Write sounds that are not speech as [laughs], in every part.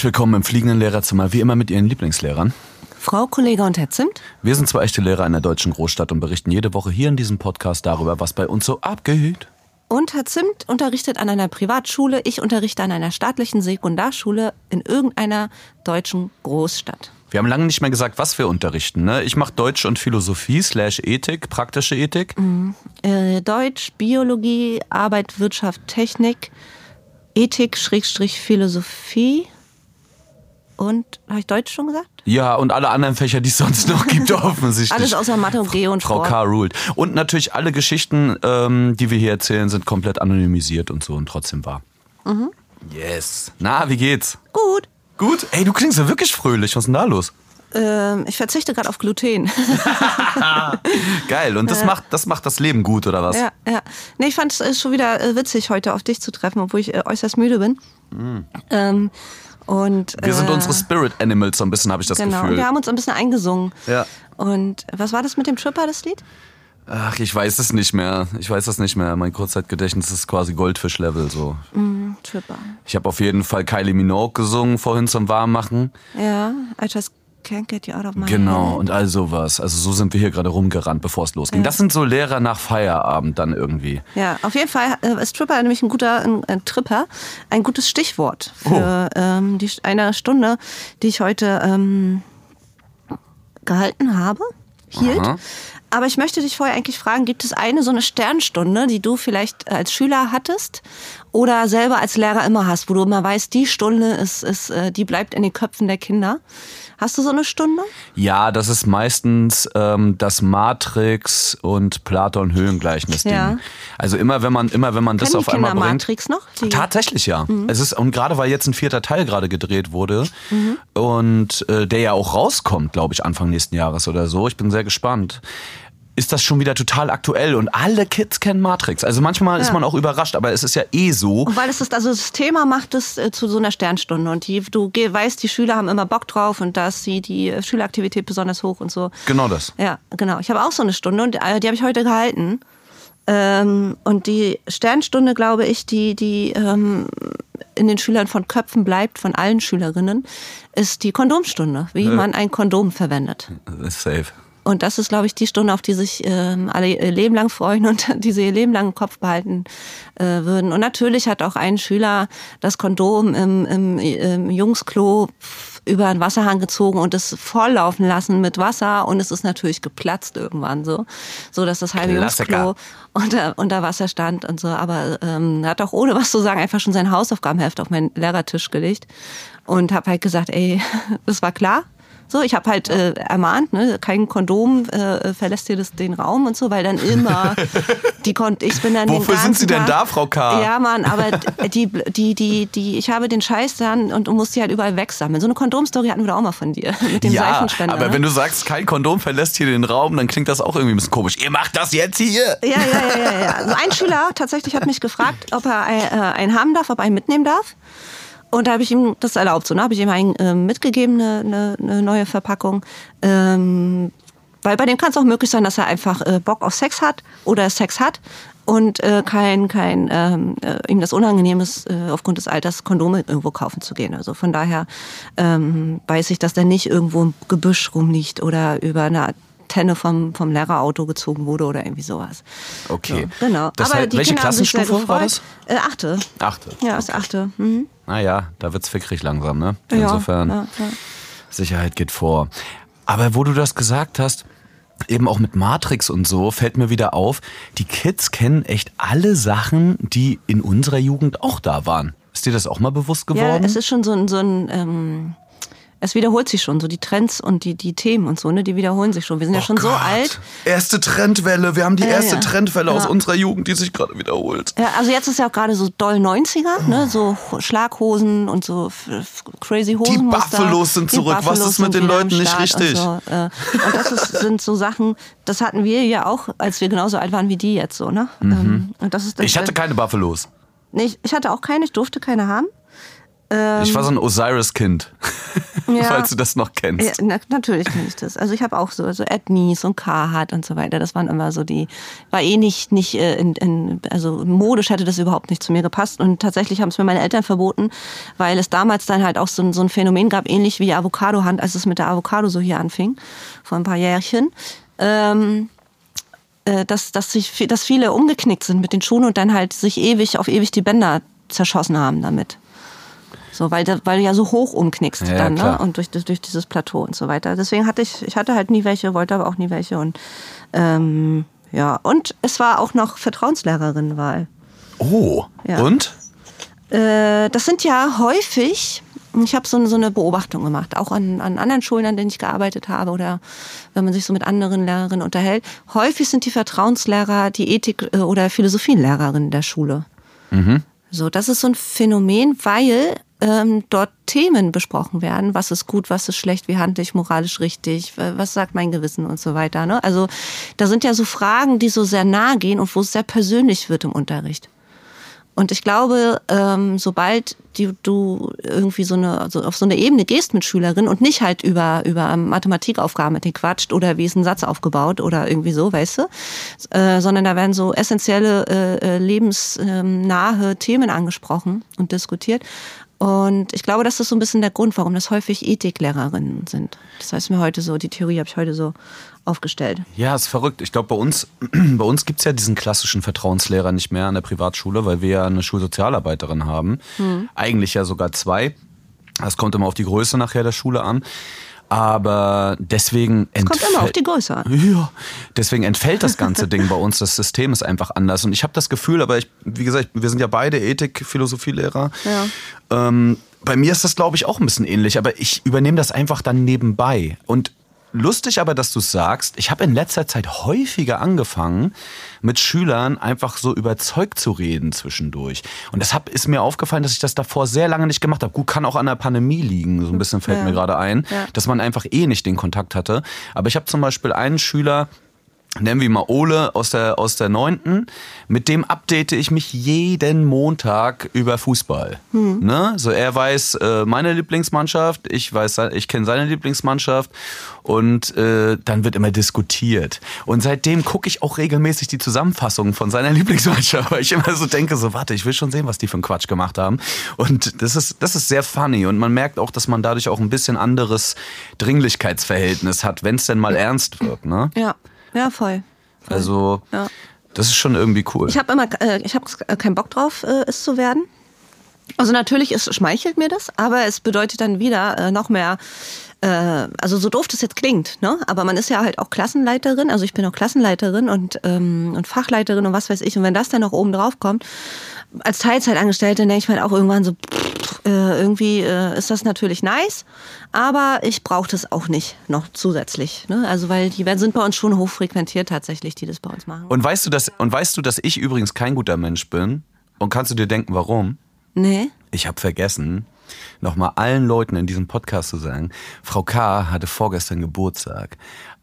Herzlich willkommen im fliegenden Lehrerzimmer, wie immer mit Ihren Lieblingslehrern. Frau Kollege und Herr Zimt. Wir sind zwei echte Lehrer in der deutschen Großstadt und berichten jede Woche hier in diesem Podcast darüber, was bei uns so abgeht. Und Herr Zimt unterrichtet an einer Privatschule, ich unterrichte an einer staatlichen Sekundarschule in irgendeiner deutschen Großstadt. Wir haben lange nicht mehr gesagt, was wir unterrichten. Ne? Ich mache Deutsch und Philosophie slash Ethik, praktische Ethik. Mhm. Äh, Deutsch, Biologie, Arbeit, Wirtschaft, Technik, Ethik, Schrägstrich, Philosophie. Und, habe ich Deutsch schon gesagt? Ja, und alle anderen Fächer, die es sonst noch gibt, [laughs] offensichtlich. Alles außer Mathe und G und Frau Sport. K. ruled. Und natürlich alle Geschichten, ähm, die wir hier erzählen, sind komplett anonymisiert und so und trotzdem wahr. Mhm. Yes. Na, wie geht's? Gut. Gut? Ey, du klingst ja wirklich fröhlich. Was ist denn da los? Ähm, ich verzichte gerade auf Gluten. [laughs] [laughs] Geil. Und das, macht, das macht das Leben gut, oder was? ja, ja. Nee, ich fand es äh, schon wieder äh, witzig, heute auf dich zu treffen, obwohl ich äh, äußerst müde bin. Ähm, und, Wir sind äh, unsere Spirit Animals, so ein bisschen, habe ich das Genau, Gefühl. wir haben uns ein bisschen eingesungen. Ja. Und was war das mit dem Tripper, das Lied? Ach, ich weiß es nicht mehr. Ich weiß das nicht mehr. Mein Kurzzeitgedächtnis ist quasi Goldfisch-Level. So. Mhm, Tripper. Ich habe auf jeden Fall Kylie Minogue gesungen vorhin zum Warmmachen. Ja, I just can't get you out of my Genau, head. und all sowas. Also so sind wir hier gerade rumgerannt, bevor es losging. Das sind so Lehrer nach Feierabend dann irgendwie. Ja, auf jeden Fall äh, ist Tripper nämlich ein guter ein, ein Tripper, ein gutes Stichwort für ähm, die, eine Stunde, die ich heute ähm, gehalten habe, hielt. Aha. Aber ich möchte dich vorher eigentlich fragen, gibt es eine so eine Sternstunde, die du vielleicht als Schüler hattest oder selber als Lehrer immer hast, wo du immer weißt, die Stunde ist, ist äh, die bleibt in den Köpfen der Kinder? Hast du so eine Stunde? Ja, das ist meistens ähm, das Matrix und Platon Höhengleichnis-Ding. Ja. Also immer wenn man immer wenn man das Kennen auf die Kinder einmal bringt. Matrix noch? Die- Tatsächlich ja. Mhm. Es ist und gerade weil jetzt ein vierter Teil gerade gedreht wurde und äh, der ja auch rauskommt, glaube ich, Anfang nächsten Jahres oder so. Ich bin sehr gespannt. Ist das schon wieder total aktuell und alle Kids kennen Matrix. Also manchmal ist Ja. man auch überrascht, aber es ist ja eh so. Und weil es ist, also das Thema macht es äh, zu so einer Sternstunde und die, du weißt, die Schüler haben immer Bock drauf und da ist die, die äh, Schüleraktivität besonders hoch und so. Genau das. Ja, genau. Ich habe auch so eine Stunde und äh, die habe ich heute gehalten. Ähm, und die Sternstunde, glaube ich, die, die ähm, in den Schülern von Köpfen bleibt, von allen Schülerinnen, ist die Kondomstunde, wie man ein Kondom verwendet. Ist safe. Und das ist, glaube ich, die Stunde, auf die sich ähm, alle ihr Leben lang freuen und [laughs] die sie ihr Leben lang im Kopf behalten äh, würden. Und natürlich hat auch ein Schüler das Kondom im, im, im Jungsklo über einen Wasserhahn gezogen und es volllaufen lassen mit Wasser und es ist natürlich geplatzt irgendwann so, so dass das halbe. Jungsklo unter, unter Wasser stand und so. Aber ähm, er hat auch ohne was zu sagen einfach schon sein Hausaufgabenheft auf meinen Lehrertisch gelegt und habe halt gesagt, ey, [laughs] das war klar. So, ich habe halt äh, ermahnt, ne, kein Kondom äh, verlässt dir das, den Raum und so, weil dann immer [laughs] die Kon ich bin dann Wofür sind Sie denn da, Frau K.? Ja, Mann, aber [laughs] die die die die ich habe den Scheiß dann und muss die halt überall wegsammeln. So eine Kondomstory hatten wir da auch mal von dir [laughs] mit dem ja, Seifenspender. aber ne? wenn du sagst, kein Kondom verlässt hier den Raum, dann klingt das auch irgendwie ein bisschen komisch. Ihr macht das jetzt hier. Ja, ja, ja, ja, ja. Also ein Schüler tatsächlich hat mich gefragt, ob er äh, einen haben darf, ob er einen mitnehmen darf. Und da habe ich ihm das erlaubt. So, ne? habe ich ihm einen ähm, mitgegeben, eine, eine, eine neue Verpackung. Ähm, weil bei dem kann es auch möglich sein, dass er einfach äh, Bock auf Sex hat oder Sex hat und äh, kein, kein ähm, äh, ihm das unangenehm ist, äh, aufgrund des Alters Kondome irgendwo kaufen zu gehen. Also von daher ähm, weiß ich, dass der nicht irgendwo im Gebüsch rumliegt oder über eine Tenne vom, vom Lehrerauto gezogen wurde oder irgendwie sowas. Okay. So, genau. Das Aber heißt, die welche Kinder Klassenstufe war das? Äh, achte. Achte. Ja, ist achte. Mhm. Naja, da wird's fickrig langsam, ne? Ja, Insofern, ja, ja. Sicherheit geht vor. Aber wo du das gesagt hast, eben auch mit Matrix und so, fällt mir wieder auf, die Kids kennen echt alle Sachen, die in unserer Jugend auch da waren. Ist dir das auch mal bewusst Ja, geworden? es ist schon so ein, so ein ähm, es wiederholt sich schon, so die Trends und die, die Themen und so, ne, die wiederholen sich schon. Wir sind ja Oh schon so Gott. alt. Erste Trendwelle. Wir haben die Ja, erste ja. Trendwelle aus Ja. unserer Jugend, die sich gerade wiederholt. Ja, also jetzt ist ja auch gerade so doll 90er, ne, so Schlaghosen und so crazy Hosen. Buffalos sind zurück. Was ist mit den Leuten nicht richtig? Und, so, äh, und das ist, sind so Sachen, das hatten wir ja auch, als wir genauso alt waren wie die jetzt so, ne? Ähm, Und das ist Mhm. Ich hatte keine Buffalos. Nee, ich hatte auch keine, ich durfte keine haben. Ähm, ich war so ein Osiris-Kind, [laughs] Ja. falls du das noch kennst. Ja, na, natürlich kenne ich das. Also ich habe auch so, so Ednies und Carhartt und so weiter. Das waren immer so die, war eh nicht, nicht äh, in, in, also modisch hätte das überhaupt nicht zu mir gepasst. Und tatsächlich haben es mir meine Eltern verboten, weil es damals dann halt auch so, ein- so ein Phänomen gab, ähnlich wie die Avocado-Hand, als es mit der Avocado so hier anfing, vor ein paar Jährchen. Ähm, äh, dass, dass, sich, dass viele umgeknickt sind mit den Schuhen und dann halt sich ewig auf ewig die Bänder zerschossen haben damit. So, weil, weil du ja so hoch umknickst Ja, dann, ne? Und durch, durch dieses Plateau und so weiter. Deswegen hatte ich, ich hatte halt nie welche, wollte aber auch nie welche. Und ähm, ja, und es war auch noch Vertrauenslehrerinnenwahl. Oh, Ja. und? Äh, das sind ja häufig, ich habe so, so eine Beobachtung gemacht, auch an, an anderen Schulen, an denen ich gearbeitet habe oder wenn man sich so mit anderen Lehrerinnen unterhält. Häufig sind die Vertrauenslehrer die Ethik- äh, oder Philosophielehrerinnen der Schule. So, das ist so ein Phänomen, weil ähm, dort Themen besprochen werden, was ist gut, was ist schlecht, wie handle ich moralisch richtig, was sagt mein Gewissen und so weiter. Ne? Also da sind ja so Fragen, die so sehr nahe gehen und wo es sehr persönlich wird im Unterricht. Und ich glaube, ähm, sobald die, du irgendwie so eine, also auf so eine Ebene gehst mit Schülerinnen und nicht halt über, über Mathematikaufgaben mit denen quatscht oder wie ist ein Satz aufgebaut oder irgendwie so, weißt du, äh, sondern da werden so essentielle, äh, äh, lebensnahe Themen angesprochen und diskutiert. Und ich glaube, das ist so ein bisschen der Grund, warum das häufig Ethiklehrerinnen sind. Das heißt mir heute so, die Theorie habe ich heute so aufgestellt. Ja, ist verrückt. Ich glaube, bei uns, [clears throat] bei uns gibt's ja diesen klassischen Vertrauenslehrer nicht mehr an der Privatschule, weil wir ja eine Schulsozialarbeiterin haben. Eigentlich ja sogar zwei. Das kommt immer auf die Größe nachher der Schule an. Aber deswegen Kommt immer auf die Größe an. Ja, deswegen entfällt das ganze Ding bei uns. Das System ist einfach anders. Und ich habe das Gefühl, aber ich, wie gesagt, wir sind ja beide Ethik-Philosophielehrer. Ja. Ähm, bei mir ist das, glaube ich, auch ein bisschen ähnlich, aber ich übernehme das einfach dann nebenbei. Und lustig aber, dass du sagst, ich habe in letzter Zeit häufiger angefangen, mit Schülern einfach so überzeugt zu reden zwischendurch. Und deshalb ist mir aufgefallen, dass ich das davor sehr lange nicht gemacht habe. Gut, kann auch an der Pandemie liegen, so ein bisschen fällt Ja. mir gerade ein, Ja. dass man einfach eh nicht den Kontakt hatte. Aber ich habe zum Beispiel einen Schüler, nennen wir mal Ole aus der, aus der neunten. Mit dem update ich mich jeden Montag über Fußball. Ne? So er weiß äh, meine Lieblingsmannschaft, ich weiß, ich kenne seine Lieblingsmannschaft und äh, dann wird immer diskutiert. Und seitdem gucke ich auch regelmäßig die Zusammenfassungen von seiner [laughs] Lieblingsmannschaft, weil ich immer so denke, so warte, ich will schon sehen, was die für einen Quatsch gemacht haben. Und das ist, das ist sehr funny und man merkt auch, dass man dadurch auch ein bisschen anderes Dringlichkeitsverhältnis hat, wenn es denn mal ernst wird. Ne? Ja, ja, voll. voll. Also, Ja. das ist schon irgendwie cool. Ich habe immer, äh, ich habe keinen Bock drauf, äh, es zu werden. Also natürlich, es schmeichelt mir das, aber es bedeutet dann wieder äh, noch mehr. Äh, also so doof das jetzt klingt, ne? Aber man ist ja halt auch Klassenleiterin. Also ich bin auch Klassenleiterin und ähm, und Fachleiterin und was weiß ich. Und wenn das dann noch oben drauf kommt, als Teilzeitangestellte denke ich mir auch irgendwann so, pff, äh, irgendwie äh, ist das natürlich nice, aber ich brauche das auch nicht noch zusätzlich. Ne? Also weil die sind bei uns schon hochfrequentiert tatsächlich, die das bei uns machen. und weißt du, dass, und weißt du, dass ich übrigens kein guter Mensch bin? Und kannst du dir denken, warum? nee. Ich habe vergessen, nochmal allen Leuten in diesem Podcast zu sagen, Frau K. hatte vorgestern Geburtstag.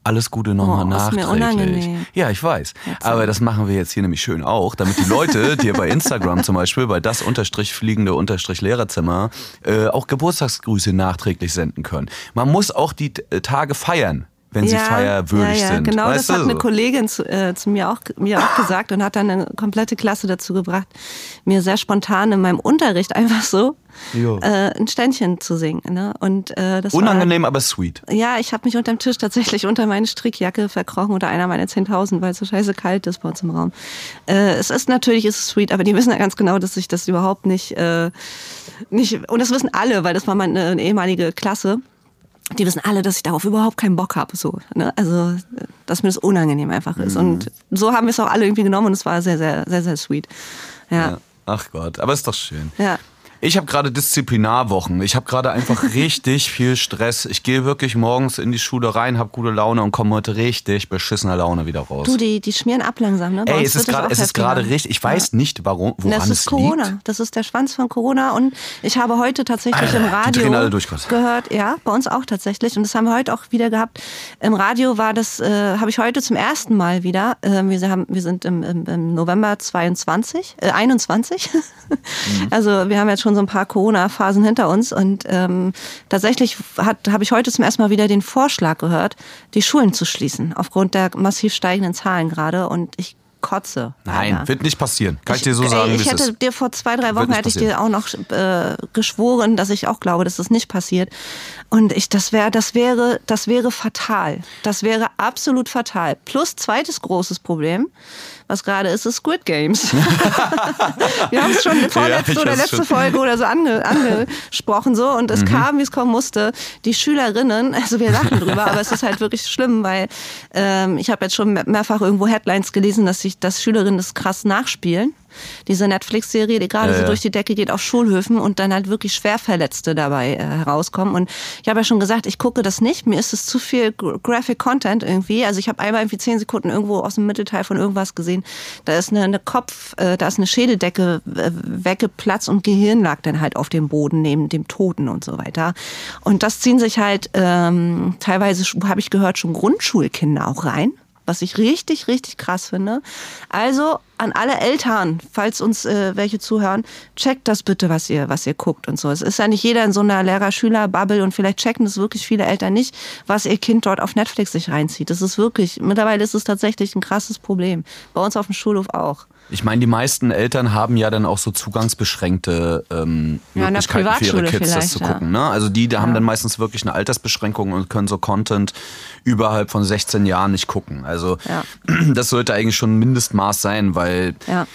Alles Gute nochmal Oh, ist mir nachträglich. unangenehm. Ja, ich weiß. Aber das machen wir jetzt hier nämlich schön auch, damit die Leute [laughs] dir bei Instagram zum Beispiel, bei das unterstrich fliegende unterstrich Lehrerzimmer, äh, auch Geburtstagsgrüße nachträglich senden können. Man muss auch die äh, Tage feiern, wenn sie feierwürdig ja, ja, sind. Genau, weißt das hat du? eine Kollegin zu, äh, zu mir, auch, mir auch gesagt und hat dann eine komplette Klasse dazu gebracht, mir sehr spontan in meinem Unterricht einfach so äh, ein Ständchen zu singen. Ne? Und, äh, das Unangenehm, aber sweet. War, ja, ich habe mich unterm Tisch tatsächlich unter meine Strickjacke verkrochen unter einer meiner 10.000, weil es so scheiße kalt ist bei uns im Raum. Äh, es ist natürlich ist es sweet, aber die wissen ja ganz genau, dass ich das überhaupt nicht, äh, nicht und das wissen alle, weil das war meine eine ehemalige Klasse die wissen alle, dass ich darauf überhaupt keinen Bock habe. So, ne? Also, dass mir das unangenehm einfach ist. Und so haben wir es auch alle irgendwie genommen und es war sehr, sehr, sehr, sehr sweet. Ja. Ja. Ach Gott, aber ist doch schön. Ja. Ich habe gerade Disziplinarwochen. Ich habe gerade einfach [laughs] richtig viel Stress. Ich gehe wirklich morgens in die Schule rein, habe gute Laune und komme heute richtig beschissener Laune wieder raus. Du, die, die schmieren ab langsam, ne? Bei Ey, es ist gerade, es ist gerade richtig. Ich weiß nicht, warum, woran Das ist es Corona. liegt. Das ist der Schwanz von Corona. Und ich habe heute tatsächlich Alter, im die Radio drehen alle durch gehört, ja, bei uns auch tatsächlich. Und das haben wir heute auch wieder gehabt. Im Radio war das, äh, habe ich heute zum ersten Mal wieder. Äh, wir, haben, wir sind im, im, im November 22, äh, 21. [laughs] Mhm. Also wir haben jetzt schon so ein paar Corona-Phasen hinter uns und ähm, tatsächlich habe ich heute zum ersten Mal wieder den Vorschlag gehört, die Schulen zu schließen, aufgrund der massiv steigenden Zahlen gerade. Und ich kotze. Nein, leider. wird nicht passieren. Kann ich, dir so sagen, ey, ich hätte dir vor zwei, drei Wochen hätte ich dir auch noch äh, geschworen, dass ich auch glaube, dass das nicht passiert. Und ich, das wäre, das wäre, das wäre fatal. Das wäre absolut fatal. Plus zweites großes Problem, was gerade ist, ist Squid Games. [laughs] Wir haben es schon in der vorletzten ich oder weiß letzte schon. Folge oder so ange, angesprochen so und Mhm. es kam, wie es kommen musste. Die Schülerinnen, also wir lachen drüber, aber es ist halt wirklich schlimm, weil ähm, ich habe jetzt schon mehrfach irgendwo Headlines gelesen, dass sich, dass Schülerinnen das krass nachspielen. Diese Netflix-Serie, die gerade Ja, so durch die Decke geht auf Schulhöfen und dann halt wirklich Schwerverletzte dabei äh, herauskommen. Und ich habe ja schon gesagt, ich gucke das nicht. Mir ist es zu viel Gra- Graphic Content irgendwie. Also ich habe einmal irgendwie zehn Sekunden irgendwo aus dem Mittelteil von irgendwas gesehen. Da ist eine, eine Kopf, äh, da ist eine Schädeldecke äh, weggeplatzt und Gehirn lag dann halt auf dem Boden neben dem Toten und so weiter. Und das ziehen sich halt ähm, teilweise, habe ich gehört, schon Grundschulkinder auch rein was ich richtig, richtig krass finde. Also an alle Eltern, falls uns äh, welche zuhören, checkt das bitte, was ihr, was ihr guckt und so. Es ist ja nicht jeder in so einer Lehrer-Schüler-Bubble und vielleicht checken das wirklich viele Eltern nicht, was ihr Kind dort auf Netflix sich reinzieht. Das ist wirklich, mittlerweile ist es tatsächlich ein krasses Problem. Bei uns auf dem Schulhof auch. Ich meine, die meisten Eltern haben ja dann auch so zugangsbeschränkte ähm, Ja, Möglichkeiten für ihre Kids, das zu ja. gucken. Ne? Also die da haben dann meistens wirklich eine Altersbeschränkung und können so Content überhalb von 16 Jahren nicht gucken. Also Ja. [clears throat] das sollte eigentlich schon ein Mindestmaß sein, weil Ja.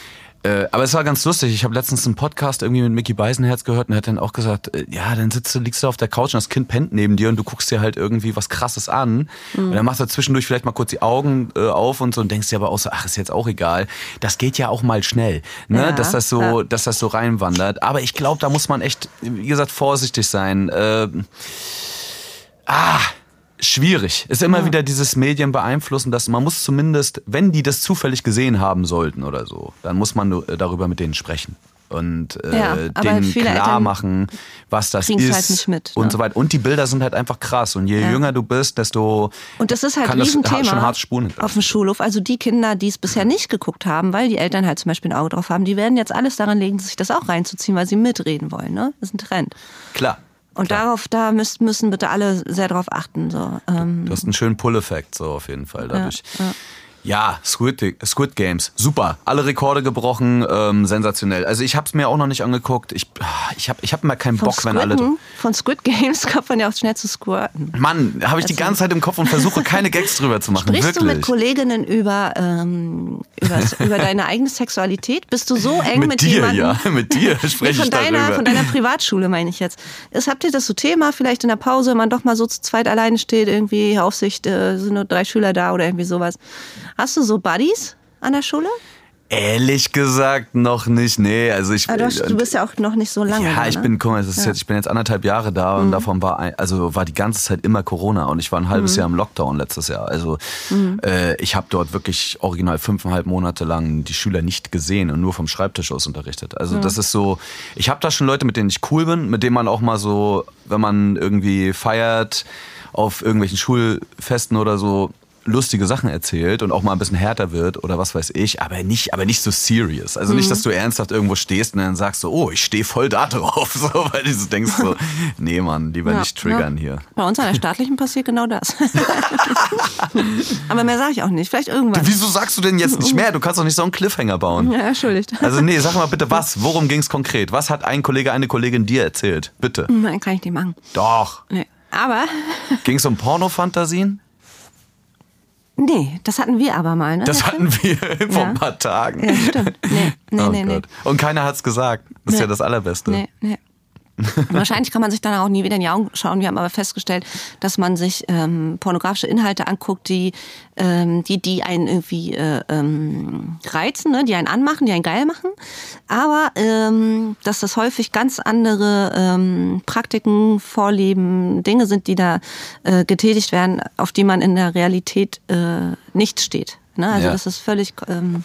Äh, aber es war ganz lustig. Ich habe letztens einen Podcast irgendwie mit Mickey Beisenherz gehört und er hat dann auch gesagt, äh, ja, dann sitzt du, liegst du auf der Couch und das Kind pennt neben dir und du guckst dir halt irgendwie was krasses an. Mhm. Und dann machst du zwischendurch vielleicht mal kurz die Augen äh, auf und so und denkst dir aber auch so, ach, ist jetzt auch egal. Das geht ja auch mal schnell, ne? Ja, dass das so, ja. dass das so reinwandert. Aber ich glaube, da muss man echt, wie gesagt, vorsichtig sein. Ähm, ah, schwierig. Ist immer wieder dieses Medien beeinflussen, dass man muss zumindest, wenn die das zufällig gesehen haben sollten oder so, dann muss man äh, darüber mit denen sprechen und äh, Ja, denen klar Eltern machen, was das kriegen's ist halt nicht mit, und ne? so weiter. Und die Bilder sind halt einfach krass. Und je Ja. jünger du bist, desto Und das ist halt kann das Riesenthema schon hart Spuren auf dem Schulhof. Also die Kinder, die es bisher nicht geguckt haben, weil die Eltern halt zum Beispiel ein Auge drauf haben, die werden jetzt alles daran legen, sich das auch reinzuziehen, weil sie mitreden wollen. Ne? Das ist ein Trend. Klar. Und darauf, da müsst, müssen bitte alle sehr drauf achten. So. Ähm, Du hast einen schönen Pull-Effekt, so auf jeden Fall dadurch. Ja, Squid, Squid Games, super. Alle Rekorde gebrochen, ähm, sensationell. Also ich habe es mir auch noch nicht angeguckt. Ich, ich habe ich hab immer keinen von, Bock, wenn alle... Squidden, von Squid Games [laughs] kommt man ja auch schnell zu squirten. Mann, habe ich die Also- ganze Zeit im Kopf und versuche keine Gags drüber zu machen. Sprichst Wirklich. du mit Kolleginnen über, ähm, über, deine eigene Sexualität? Bist du so eng Mit mit, dir, jemandem? ja. [laughs] Mit dir spreche von ich deiner, darüber. Von deiner Privatschule meine ich jetzt. Ist, habt ihr das so Thema, vielleicht in der Pause, wenn man doch mal so zu zweit alleine steht, irgendwie Aufsicht, äh, sind nur drei Schüler da oder irgendwie sowas. Hast du so Buddies an der Schule? Ehrlich gesagt noch nicht. Nee, also ich. Ah, du, bist ja auch noch nicht so lange ja, da, ich ne? bin, guck mal, Ja. Mhm. jetzt, ich bin jetzt anderthalb Jahre da und davon war, ein, also war die ganze Zeit immer Corona und ich war ein Mhm. halbes Jahr im Lockdown letztes Jahr. Also äh, ich habe dort wirklich original fünfeinhalb Monate lang die Schüler nicht gesehen und nur vom Schreibtisch aus unterrichtet. Also das ist so, ich habe da schon Leute, mit denen ich cool bin, mit denen man auch mal so, wenn man irgendwie feiert auf irgendwelchen Schulfesten oder so, lustige Sachen erzählt und auch mal ein bisschen härter wird oder was weiß ich, aber nicht, aber nicht so serious. Also nicht, dass du ernsthaft irgendwo stehst und dann sagst so, oh, ich stehe voll da drauf, [laughs] so, weil du so denkst so, [laughs] nee, Mann, lieber Ja, nicht triggern ja. hier. Bei uns an der staatlichen passiert genau das. [laughs] Aber mehr sage ich auch nicht. Vielleicht irgendwann. Wieso sagst du denn jetzt nicht mehr? Du kannst doch nicht so einen Cliffhanger bauen. Ja, entschuldigt. Also nee, sag mal bitte was. Worum ging es konkret? Was hat ein Kollege, eine Kollegin dir erzählt? Bitte. Nein, kann ich nicht machen. Doch. Nee. Aber, Ging es um Pornofantasien? Nee, das hatten wir aber mal, ne? Das hatten wir [laughs] vor Ja. ein paar Tagen. Ja, stimmt. Nee, nee, [laughs] oh nee, nee. Und keiner hat's gesagt. Das ist ja das Allerbeste. Nee, nee. [laughs] Wahrscheinlich kann man sich dann auch nie wieder in die Augen schauen. Wir haben aber festgestellt, dass man sich ähm, pornografische Inhalte anguckt, die, ähm, die, die einen irgendwie äh, ähm, reizen, ne? die einen anmachen, die einen geil machen. Aber ähm, dass das häufig ganz andere ähm, Praktiken, Vorlieben, Dinge sind, die da äh, getätigt werden, auf die man in der Realität äh, nicht steht. Ne? Also Ja. das ist völlig... Ähm,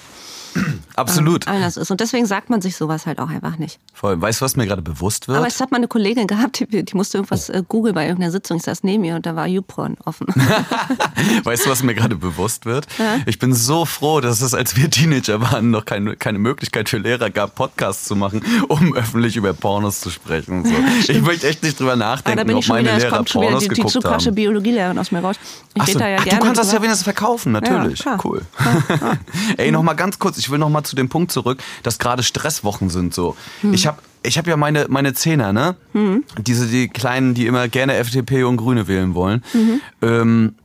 [clears throat] Absolut. anders ist. Und deswegen sagt man sich sowas halt auch einfach nicht. Voll. Weißt du, was mir gerade bewusst wird? Aber es hat mal eine Kollegin gehabt, die, die musste irgendwas äh, googeln bei irgendeiner Sitzung. Ich saß neben ihr und da war YouPorn offen. [laughs] weißt du, was mir gerade bewusst wird? Ja? Ich bin so froh, dass es, als wir Teenager waren, noch keine, keine Möglichkeit für Lehrer gab, Podcasts zu machen, um öffentlich über Pornos zu sprechen. So. [laughs] ich möchte echt nicht drüber nachdenken, ob meine wieder, Lehrer Pornos die, geguckt die haben. Die Biologielehrerin aus mir raus. Ich so. da ja Ach, gerne du kannst das ja wenigstens verkaufen, natürlich. Ja, cool. Ja, [laughs] Ey, noch mal ganz kurz, ich will noch mal zu dem Punkt zurück, dass gerade Stresswochen sind so. Hm. Ich habe ich habe ja meine, meine Zehner, ne? Mhm. Diese, die Kleinen, die immer gerne FDP und Grüne wählen wollen. Mhm. Ähm,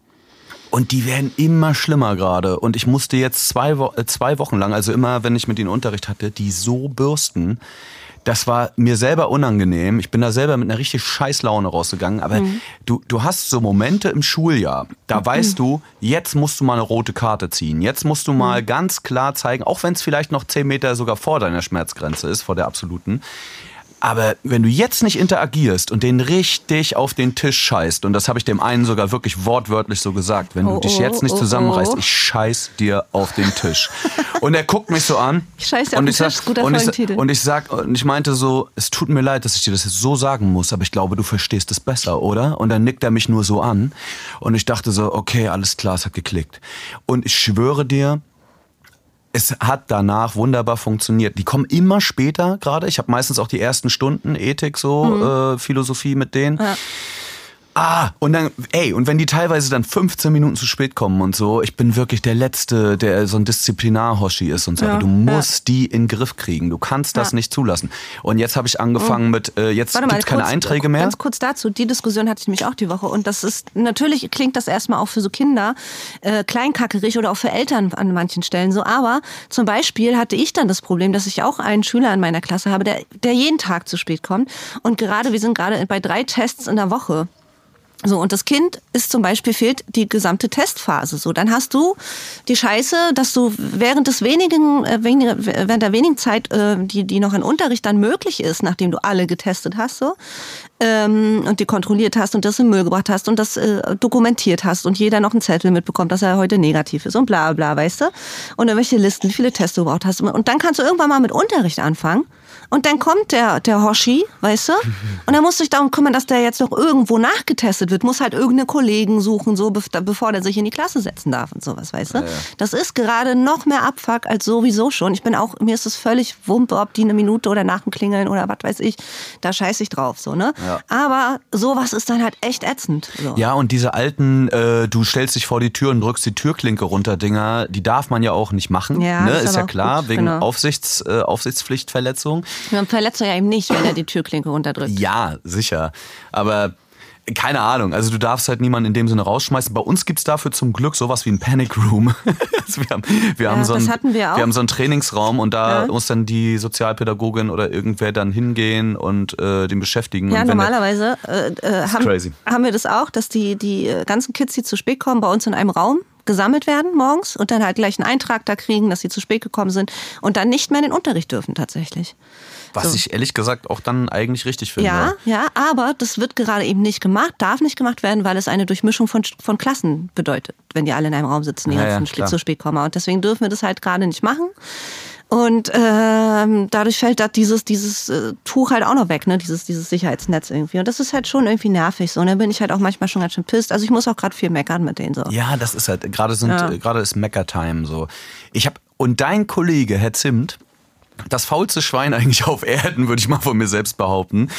und die werden immer schlimmer gerade. Und ich musste jetzt zwei, Wo äh, zwei Wochen lang, also immer, wenn ich mit ihnen Unterricht hatte, die so bürsten das war mir selber unangenehm. Ich bin da selber mit einer richtig scheiß Laune rausgegangen. Aber mhm. du, du hast so Momente im Schuljahr, da mhm. weißt du, jetzt musst du mal eine rote Karte ziehen. Jetzt musst du mal mhm. ganz klar zeigen, auch wenn es vielleicht noch zehn Meter sogar vor deiner Schmerzgrenze ist, vor der absoluten. Aber wenn du jetzt nicht interagierst und den richtig auf den Tisch scheißt, und das habe ich dem einen sogar wirklich wortwörtlich so gesagt, wenn du oh, dich jetzt nicht oh, zusammenreißt, oh. ich scheiß dir auf den Tisch. und er guckt mich so an. Ich scheiß dir auf den Tisch, guter und ich, und ich sag, und ich meinte so, es tut mir leid, dass ich dir das jetzt so sagen muss, aber ich glaube, du verstehst es besser, oder? Und dann nickt er mich nur so an. Und ich dachte so, okay, alles klar, es hat geklickt. Und ich schwöre dir, es hat danach wunderbar funktioniert. Die kommen immer später gerade. Ich habe meistens auch die ersten Stunden Ethik, so mhm. äh, Philosophie mit denen. Ja. Ah, und dann, ey, und wenn die teilweise dann 15 Minuten zu spät kommen und so, ich bin wirklich der Letzte, der so ein Disziplinar-Hoshi ist und so. Ja, aber du musst ja. die in den Griff kriegen. Du kannst das ja. nicht zulassen. Und jetzt habe ich angefangen mhm. mit, äh, jetzt gibt es keine kurz, Einträge mehr. Ganz kurz dazu, die Diskussion hatte ich nämlich auch die Woche. Und das ist, natürlich klingt das erstmal auch für so Kinder äh, kleinkackerig oder auch für Eltern an manchen Stellen so. Aber zum Beispiel hatte ich dann das Problem, dass ich auch einen Schüler in meiner Klasse habe, der, der jeden Tag zu spät kommt. Und gerade, wir sind gerade bei drei Tests in der Woche. So, und das Kind ist zum Beispiel fehlt die gesamte Testphase. So, dann hast du die Scheiße, dass du während des wenigen, äh, während der wenigen Zeit, äh, die, die noch in Unterricht dann möglich ist, nachdem du alle getestet hast, so, ähm, und die kontrolliert hast und das in Müll gebracht hast und das äh, dokumentiert hast und jeder noch einen Zettel mitbekommt, dass er heute negativ ist und bla bla, weißt du? Und dann welche Listen, wie viele Tests du gebraucht hast. Und dann kannst du irgendwann mal mit Unterricht anfangen. Und dann kommt der, der Hoshi, weißt du? Und er muss sich darum kümmern, dass der jetzt noch irgendwo nachgetestet wird. Muss halt irgendeine Kollegen suchen, so bevor der sich in die Klasse setzen darf und sowas, weißt du? Ja, ja. Das ist gerade noch mehr Abfuck als sowieso schon. Ich bin auch, mir ist es völlig wumpe, ob die eine Minute oder nach dem Klingeln oder was weiß ich. Da scheiße ich drauf, so, ne? Ja. Aber sowas ist dann halt echt ätzend. So. Ja, und diese alten, äh, du stellst dich vor die Tür und drückst die Türklinke runter, Dinger, die darf man ja auch nicht machen. Ja, ne? ist, ist ja klar, gut, wegen genau. Aufsichts, äh, Aufsichtspflichtverletzung. Man verletzt ja eben nicht, wenn er die Türklinke runterdrückt. Ja, sicher. Aber keine Ahnung, also du darfst halt niemanden in dem Sinne rausschmeißen. Bei uns gibt es dafür zum Glück sowas wie ein Panic Room. [laughs] also wir haben, wir, ja, haben so einen, wir, wir, haben so einen Trainingsraum und da ja. muss dann die Sozialpädagogin oder irgendwer dann hingehen und äh, den beschäftigen. Ja, normalerweise äh, äh, haben, haben, wir das auch, dass die, die äh, ganzen Kids, die zu spät kommen, bei uns in einem Raum gesammelt werden morgens und dann halt gleich einen Eintrag da kriegen, dass sie zu spät gekommen sind und dann nicht mehr in den Unterricht dürfen tatsächlich. Was so. ich ehrlich gesagt auch dann eigentlich richtig finde. Ja, ja, aber das wird gerade eben nicht gemacht, darf nicht gemacht werden, weil es eine Durchmischung von, von Klassen bedeutet, wenn die alle in einem Raum sitzen, die ja, ganzen ja, zu spät kommen. Und deswegen dürfen wir das halt gerade nicht machen. Und ähm, dadurch fällt da dieses, dieses äh, Tuch halt auch noch weg, ne? dieses, dieses Sicherheitsnetz irgendwie. Und das ist halt schon irgendwie nervig so. Und dann bin ich halt auch manchmal schon ganz schön pisst. Also ich muss auch gerade viel meckern mit denen so. Ja, das ist halt, gerade sind, ja. gerade ist Mecker-Time so. Ich habe und dein Kollege, Herr Zimt, das faulste Schwein [laughs] eigentlich auf Erden, würde ich mal von mir selbst behaupten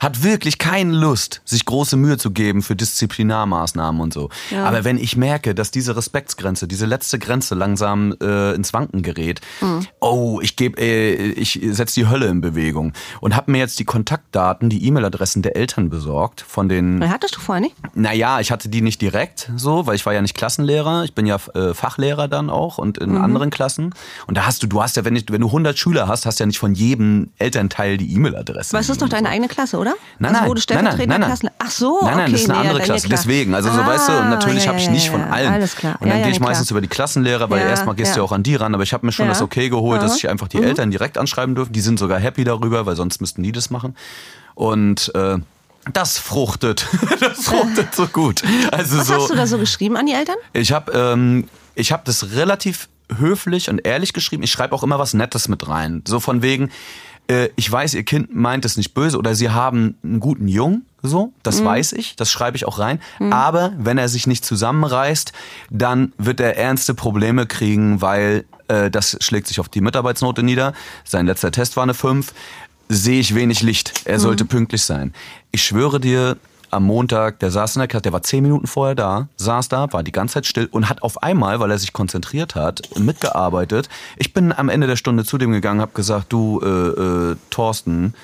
hat wirklich keine Lust, sich große Mühe zu geben für Disziplinarmaßnahmen und so. Ja. Aber wenn ich merke, dass diese Respektsgrenze, diese letzte Grenze langsam äh, ins Wanken gerät, mhm. oh, ich gebe, äh, ich setze die Hölle in Bewegung und habe mir jetzt die Kontaktdaten, die E-Mail-Adressen der Eltern besorgt von den. Hattest du vorher nicht? Naja, ich hatte die nicht direkt so, weil ich war ja nicht Klassenlehrer, ich bin ja äh, Fachlehrer dann auch und in mhm. anderen Klassen. Und da hast du, du hast ja, wenn, ich, wenn du 100 Schüler hast, hast du ja nicht von jedem Elternteil die E-Mail-Adresse. Was ist doch deine eigene Klasse, oder? Oder? Nein, also, nein, nein, nein, nein. Ach so, Nein, nein, okay, das ist eine andere nee, Klasse. Deswegen, also so ah, weißt du, natürlich ja, habe ich nicht ja, von allen. Alles klar. Und dann gehe ich meistens über die Klassenlehrer, weil erstmal gehst du ja auch an die ran. Aber ich habe mir schon das Okay geholt, dass ich einfach die mhm. Eltern direkt anschreiben dürfen. Die sind sogar happy darüber, weil sonst müssten die das machen. Und äh, das fruchtet. [laughs] das fruchtet so gut. Also Was so, hast du da so geschrieben an die Eltern? Ich habe ähm, ich hab das relativ höflich und ehrlich geschrieben. Ich schreibe auch immer was Nettes mit rein. So von wegen, äh, ich weiß, ihr Kind meint es nicht böse oder sie haben einen guten Jungen, so, das mhm. weiß ich, das schreibe ich auch rein. Mhm. Aber wenn er sich nicht zusammenreißt, dann wird er ernste Probleme kriegen, weil äh, das schlägt sich auf die Mitarbeitsnote nieder. Sein letzter Test war eine 5. Sehe ich wenig Licht. Er sollte mhm. pünktlich sein. Ich schwöre dir, am Montag, der saß in der Klasse, der war zehn Minuten vorher da, saß da, war die ganze Zeit still und hat auf einmal, weil er sich konzentriert hat, mitgearbeitet. Ich bin am Ende der Stunde zu dem gegangen, habe gesagt, du, äh, äh, Thorsten,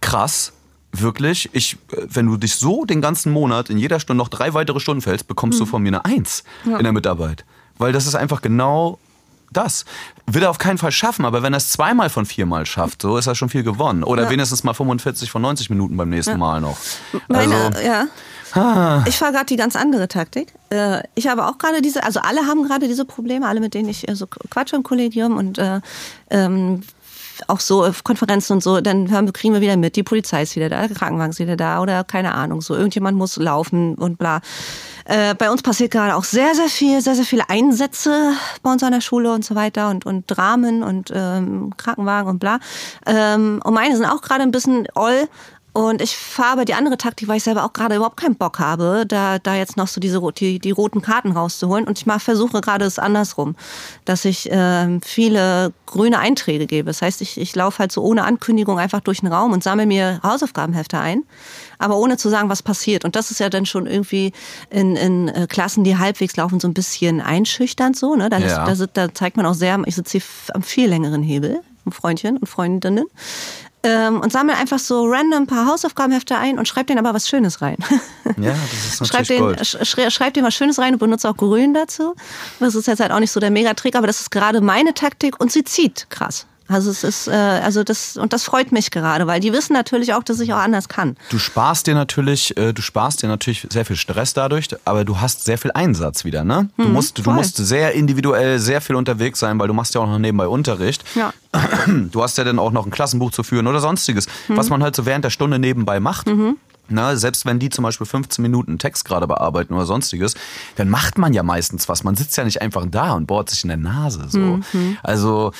krass, wirklich, ich, wenn du dich so den ganzen Monat in jeder Stunde noch drei weitere Stunden fällst, bekommst mhm. du von mir eine Eins ja. in der Mitarbeit. Weil das ist einfach genau das. Will er auf keinen Fall schaffen, aber wenn er es zweimal von viermal schafft, so ist er schon viel gewonnen. Oder ja. wenigstens mal 45 von 90 Minuten beim nächsten ja. Mal noch. Meine, also, ja. Ah. Ich fahre gerade die ganz andere Taktik. Äh, ich habe auch gerade diese, also alle haben gerade diese Probleme, alle mit denen ich so quatsche im Kollegium und äh, ähm, auch so auf Konferenzen und so, dann hören, kriegen wir wieder mit, die Polizei ist wieder da, der Krankenwagen ist wieder da oder keine Ahnung, so irgendjemand muss laufen und bla. Äh, bei uns passiert gerade auch sehr, sehr viel, sehr, sehr viele Einsätze bei uns an der Schule und so weiter und, und Dramen und ähm, Krankenwagen und bla. Ähm, und meine sind auch gerade ein bisschen all, und ich fahre aber die andere Taktik, weil ich selber auch gerade überhaupt keinen Bock habe, da, da jetzt noch so diese die, die roten Karten rauszuholen. Und ich mal versuche gerade es andersrum, dass ich äh, viele grüne Einträge gebe. Das heißt, ich, ich laufe halt so ohne Ankündigung einfach durch den Raum und sammle mir Hausaufgabenhefte ein, aber ohne zu sagen, was passiert. Und das ist ja dann schon irgendwie in, in äh, Klassen, die halbwegs laufen, so ein bisschen einschüchternd so. Ne? Da, ja. ist, da, da zeigt man auch sehr, ich sitze hier am viel längeren Hebel. Freundchen und Freundinnen ähm, und sammle einfach so random ein paar Hausaufgabenhefte ein und schreib denen aber was Schönes rein. Ja, das [laughs] ist natürlich schreib den, Gold. Sch schreib denen was Schönes rein und benutze auch Grün dazu. Das ist jetzt halt auch nicht so der Megatrick, aber das ist gerade meine Taktik und sie zieht krass. Also es ist, äh, also das, und das freut mich gerade, weil die wissen natürlich auch, dass ich auch anders kann. Du sparst dir natürlich, äh, du sparst dir natürlich sehr viel Stress dadurch, aber du hast sehr viel Einsatz wieder, ne? Du mhm, musst, du musst sehr individuell sehr viel unterwegs sein, weil du machst ja auch noch nebenbei Unterricht. Ja. [clears throat] Du hast ja dann auch noch ein Klassenbuch zu führen oder sonstiges, mhm. was man halt so während der Stunde nebenbei macht. Mhm. Na, selbst wenn die zum Beispiel 15 Minuten Text gerade bearbeiten oder sonstiges, dann macht man ja meistens was. Man sitzt ja nicht einfach da und bohrt sich in der Nase. So. Mhm. Also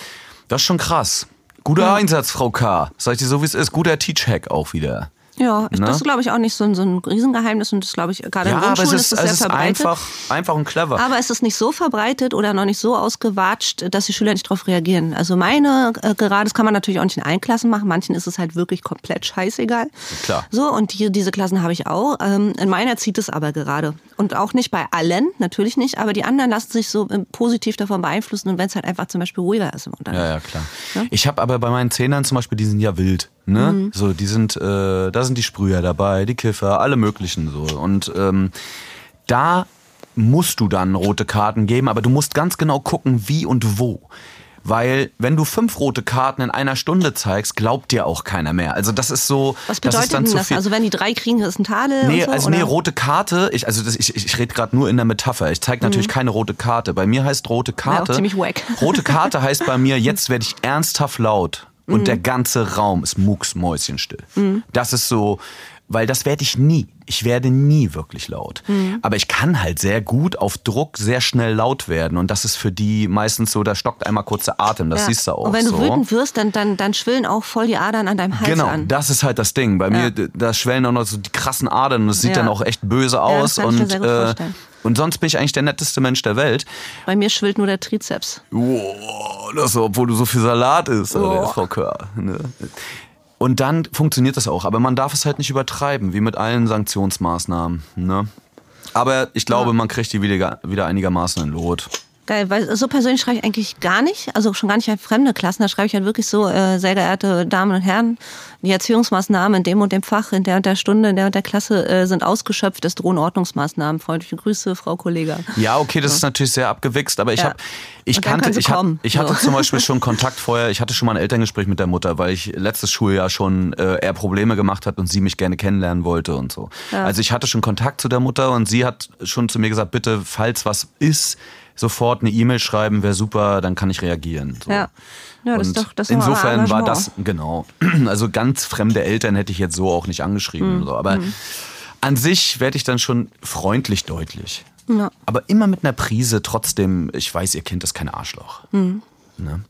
das ist schon krass. Guter ja. Einsatz, Frau K. Sag ich dir so, wie es ist. Guter Teach-Hack auch wieder. Ja, ne? das ist, glaube ich, auch nicht so ein, so ein Riesengeheimnis und das, glaube ich, gerade ja, in Grundschulen aber es ist, ist es sehr ist verbreitet. Einfach, einfach und clever. Aber es ist nicht so verbreitet oder noch nicht so ausgewatscht, dass die Schüler nicht darauf reagieren. Also meine, äh, gerade, das kann man natürlich auch nicht in allen Klassen machen, manchen ist es halt wirklich komplett scheißegal. Klar. So, und die, diese Klassen habe ich auch. Ähm, in meiner zieht es aber gerade. Und auch nicht bei allen, natürlich nicht, aber die anderen lassen sich so ähm, positiv davon beeinflussen und wenn es halt einfach zum Beispiel ruhiger ist im Unterricht. Ja, ja, klar. Ja? Ich habe aber bei meinen Zehnern zum Beispiel, die sind ja wild. Ne? Mhm. So, die sind, äh, da sind die Sprüher dabei, die Kiffer, alle möglichen so. Und ähm, da musst du dann rote Karten geben, aber du musst ganz genau gucken, wie und wo. Weil wenn du fünf rote Karten in einer Stunde zeigst, glaubt dir auch keiner mehr. Also das ist so. Was bedeutet das dann denn das? Also wenn die drei kriegen, ist ein Tadel? Nee, so, also oder? nee, rote Karte. Ich, also das, ich, ich rede gerade nur in der Metapher. Ich zeige natürlich mhm. keine rote Karte. Bei mir heißt rote Karte. Ja, ziemlich wack. Rote Karte [laughs] heißt bei mir, jetzt werde ich ernsthaft laut und mhm. der ganze Raum ist mucksmäuschenstill. Mhm. Das ist so, weil das werde ich nie. Ich werde nie wirklich laut. Mhm. Aber ich kann halt sehr gut auf Druck sehr schnell laut werden. Und das ist für die meistens so, da stockt einmal kurz der Atem. Das ja. siehst du auch. Und wenn du so. wütend wirst, dann, dann, dann schwillen auch voll die Adern an deinem Hals genau, an. Genau, das ist halt das Ding. Bei ja. mir, da schwellen auch noch so die krassen Adern und es sieht ja. dann auch echt böse aus. Und, äh. Und sonst bin ich eigentlich der netteste Mensch der Welt. Bei mir schwillt nur der Trizeps. Oh, das, obwohl du so viel Salat isst, oh. Frau Kör. Ne? Und dann funktioniert das auch. Aber man darf es halt nicht übertreiben, wie mit allen Sanktionsmaßnahmen. Ne? Aber ich glaube, ja. man kriegt die wieder, wieder einigermaßen in Lot. Geil, weil so persönlich schreibe ich eigentlich gar nicht, also schon gar nicht an fremde Klassen, da schreibe ich halt wirklich so, äh, sehr geehrte Damen und Herren, die Erziehungsmaßnahmen in dem und dem Fach, in der und der Stunde, in der und der Klasse äh, sind ausgeschöpft, es drohen Ordnungsmaßnahmen. Freundliche Grüße, Frau Kollega. Ja, okay, das so. ist natürlich sehr abgewichst, aber ich ja. habe, ich kannte, ich, hat, ich hatte so. zum Beispiel [laughs] schon Kontakt vorher, ich hatte schon mal ein Elterngespräch mit der Mutter, weil ich letztes Schuljahr schon äh, eher Probleme gemacht hat und sie mich gerne kennenlernen wollte und so. Ja. Also ich hatte schon Kontakt zu der Mutter und sie hat schon zu mir gesagt, bitte, falls was ist, sofort eine E-Mail schreiben, wäre super, dann kann ich reagieren. So. Ja. Ja, das ist doch, das insofern war das, genau. [clears throat] Also ganz fremde Eltern hätte ich jetzt so auch nicht angeschrieben. Mhm. So. Aber mhm. an sich werde ich dann schon freundlich deutlich. Ja. Aber immer mit einer Prise trotzdem, ich weiß, ihr Kind ist kein Arschloch. Mhm. Ne?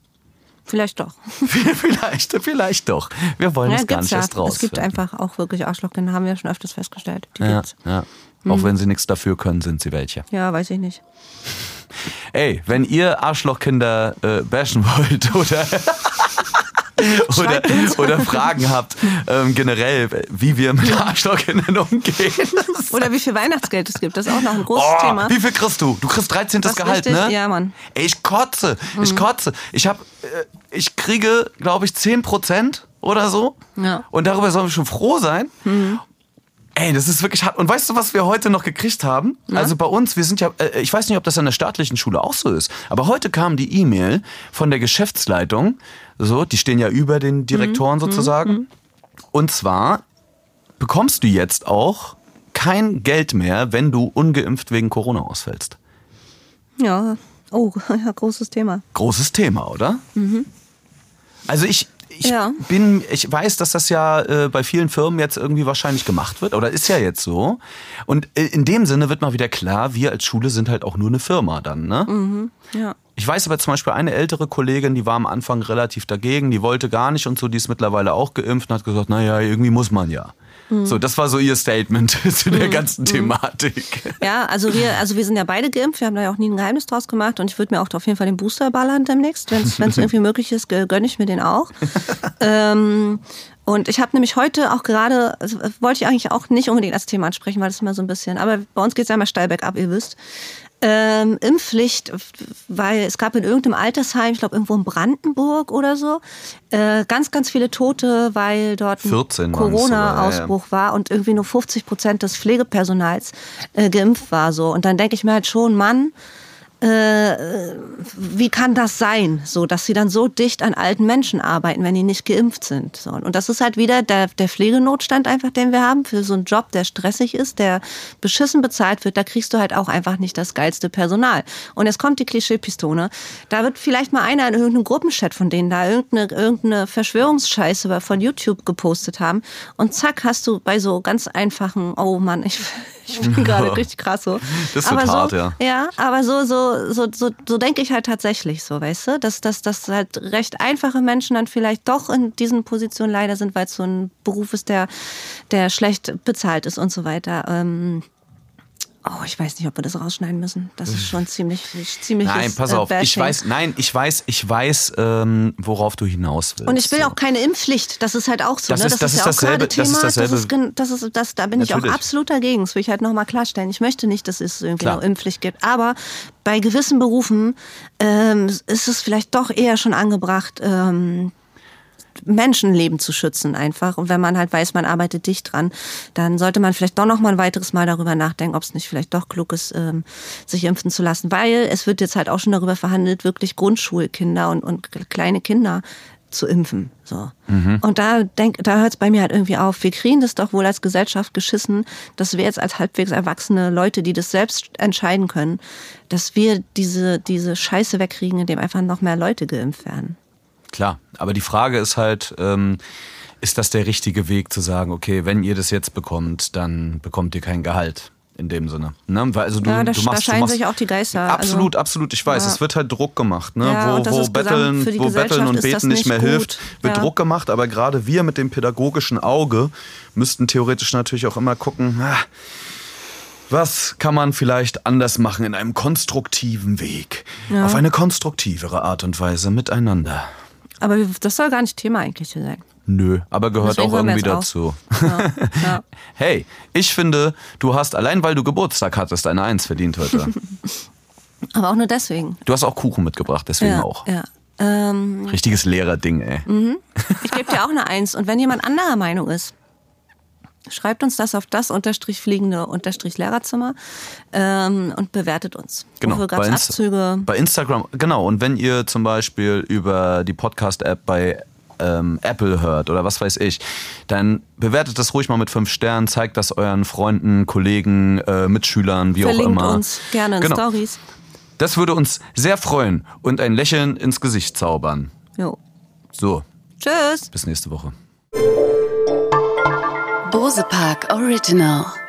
Vielleicht doch. [laughs] vielleicht, vielleicht doch. Wir wollen Ja, es gar nicht ja. erst raus. Es gibt einfach auch wirklich Arschlochkinder, haben wir schon öfters festgestellt. Die ja, gibt's. ja. Mhm. Auch wenn sie nichts dafür können, sind sie welche. ja, weiß ich nicht. Ey, wenn ihr Arschlochkinder äh, bashen wollt [laughs] oder, oder, oder Fragen habt, ähm, generell, wie wir mit Arschlochkindern umgehen. [laughs] Oder wie viel Weihnachtsgeld es gibt, das ist auch noch ein großes Oh, Thema. wie viel kriegst du? Du kriegst 13. Was Gehalt, richtig? ne? Ja, Mann. Ey, ich kotze, ich kotze. Ich hab, äh, ich kriege, glaube ich, 10 Prozent oder so. Ja. Und darüber sollen wir schon froh sein. Ey, das ist wirklich hart. Und weißt du, was wir heute noch gekriegt haben? Also bei uns, wir sind ja, äh, ich weiß nicht, ob das an der staatlichen Schule auch so ist, aber heute kam die E-Mail von der Geschäftsleitung, so, die stehen ja über den Direktoren sozusagen. Und zwar bekommst du jetzt auch kein Geld mehr, wenn du ungeimpft wegen Corona ausfällst. Ja. Oh, [laughs] ja, großes Thema. Großes Thema, oder? Also ich, ich Ja. bin, ich weiß, dass das ja äh, bei vielen Firmen jetzt irgendwie wahrscheinlich gemacht wird, oder ist ja jetzt so. Und äh, in dem Sinne wird mal wieder klar, wir als Schule sind halt auch nur eine Firma dann, ne? Ja. Ich weiß aber zum Beispiel eine ältere Kollegin, die war am Anfang relativ dagegen, die wollte gar nicht und so, die ist mittlerweile auch geimpft und hat gesagt, naja, irgendwie muss man ja. So, das war so ihr Statement [laughs] zu der ganzen Thematik. Ja, also wir, also wir sind ja beide geimpft, wir haben da ja auch nie ein Geheimnis draus gemacht und ich würde mir auch auf jeden Fall den Booster ballern demnächst, wenn es [laughs] irgendwie möglich ist, gö- gönne ich mir den auch. ähm, und ich habe nämlich heute auch gerade, also wollte ich eigentlich auch nicht unbedingt als Thema ansprechen, weil das immer so ein bisschen, aber bei uns geht es ja immer steil bergab, ihr wisst. Ähm, Impfpflicht, weil es gab in irgendeinem Altersheim, ich glaube irgendwo in Brandenburg oder so, äh, ganz, ganz viele Tote, weil dort ein 14 waren's sogar, ja, ja. Corona-Ausbruch war und irgendwie nur 50 Prozent des Pflegepersonals äh, geimpft war so. Und dann denke ich mir halt schon, Mann, äh, wie kann das sein, so dass sie dann so dicht an alten Menschen arbeiten, wenn die nicht geimpft sind? So, und das ist halt wieder der, der Pflegenotstand einfach, den wir haben für so einen Job, der stressig ist, der beschissen bezahlt wird. Da kriegst du halt auch einfach nicht das geilste Personal. Und jetzt kommt die Klischeepistone. Da wird vielleicht mal einer in irgendeinem Gruppenchat von denen da irgendeine, irgendeine Verschwörungsscheiße von YouTube gepostet haben. Und zack, hast du bei so ganz einfachen, oh Mann, ich, [laughs] ich bin [laughs] gerade richtig krass so. Das wird aber so, hart, ja. Ja, aber so, so, so, so, so denke ich halt tatsächlich so, weißt du, dass, dass, dass halt recht einfache Menschen dann vielleicht doch in diesen Positionen leider sind, weil es so ein Beruf ist, der, der schlecht bezahlt ist und so weiter. Ähm, oh, ich weiß nicht, ob wir das rausschneiden müssen. Das ist schon ziemlich, ziemlich. Nein, pass auf, ich weiß, nein, ich weiß, ich weiß, ähm, worauf du hinaus willst. Und ich will So. auch keine Impfpflicht. Das ist halt auch so. Das ne? ist- das ist ja auch dasselbe- gerade Thema. das ist dasselbe- Das ist, das das, da bin ich auch Natürlich. absolut dagegen. Das will ich halt nochmal klarstellen. Ich möchte nicht, dass es irgendwie Klar. eine Impfpflicht gibt. Aber bei gewissen Berufen ähm, ist es vielleicht doch eher schon angebracht, ähm, Menschenleben zu schützen einfach. Und wenn man halt weiß, man arbeitet dicht dran, dann sollte man vielleicht doch noch mal ein weiteres Mal darüber nachdenken, ob es nicht vielleicht doch klug ist, ähm, sich impfen zu lassen. Weil es wird jetzt halt auch schon darüber verhandelt, wirklich Grundschulkinder und, und kleine Kinder zu impfen. So. Und da denk, da hört es bei mir halt irgendwie auf. Wir kriegen das doch wohl als Gesellschaft geschissen, dass wir jetzt als halbwegs erwachsene Leute, die das selbst entscheiden können, dass wir diese, diese Scheiße wegkriegen, indem einfach noch mehr Leute geimpft werden. Klar, aber die Frage ist halt, ähm, ist das der richtige Weg zu sagen, okay, wenn ihr das jetzt bekommt, dann bekommt ihr kein Gehalt in dem Sinne. Ne? Weil, also du, Ja, da- du da machst, scheiden du machst, sich auch die Geister. Also- Absolut, absolut. Ich weiß, Ja. es wird halt Druck gemacht, ne? Ja, wo, wo Betteln, wo Betteln und Beten nicht nicht mehr gut. hilft, wird Ja. Druck gemacht. Aber gerade wir mit dem pädagogischen Auge müssten theoretisch natürlich auch immer gucken. Ah, was kann man vielleicht anders machen in einem konstruktiven Weg? Auf eine konstruktivere Art und Weise miteinander. Aber das soll gar nicht Thema eigentlich hier sein. Nö, aber gehört Deswegen auch irgendwie dazu. Ja, ja. [laughs] Hey, ich finde, du hast allein weil du Geburtstag hattest eine Eins verdient heute. [laughs] Aber auch nur deswegen. Du hast auch Kuchen mitgebracht, deswegen Ja, auch. ja. Ähm, Richtiges Lehrerding, ey. [laughs] ich gebe dir auch eine Eins. Und wenn jemand anderer Meinung ist, schreibt uns das auf das unterstrich fliegende unterstrich Lehrerzimmer ähm, und bewertet uns. Genau. Wofür bei, Inst- Abzüge? bei Instagram, genau. Und wenn ihr zum Beispiel über die Podcast-App bei ähm, Apple hört oder was weiß ich, dann bewertet das ruhig mal mit fünf Sternen, zeigt das euren Freunden, Kollegen, äh, Mitschülern, wie Verlinkt auch immer. uns gerne in Genau. Stories. Das würde uns sehr freuen und ein Lächeln ins Gesicht zaubern. Jo. So, Tschüss. bis nächste Woche. Bosepark Original.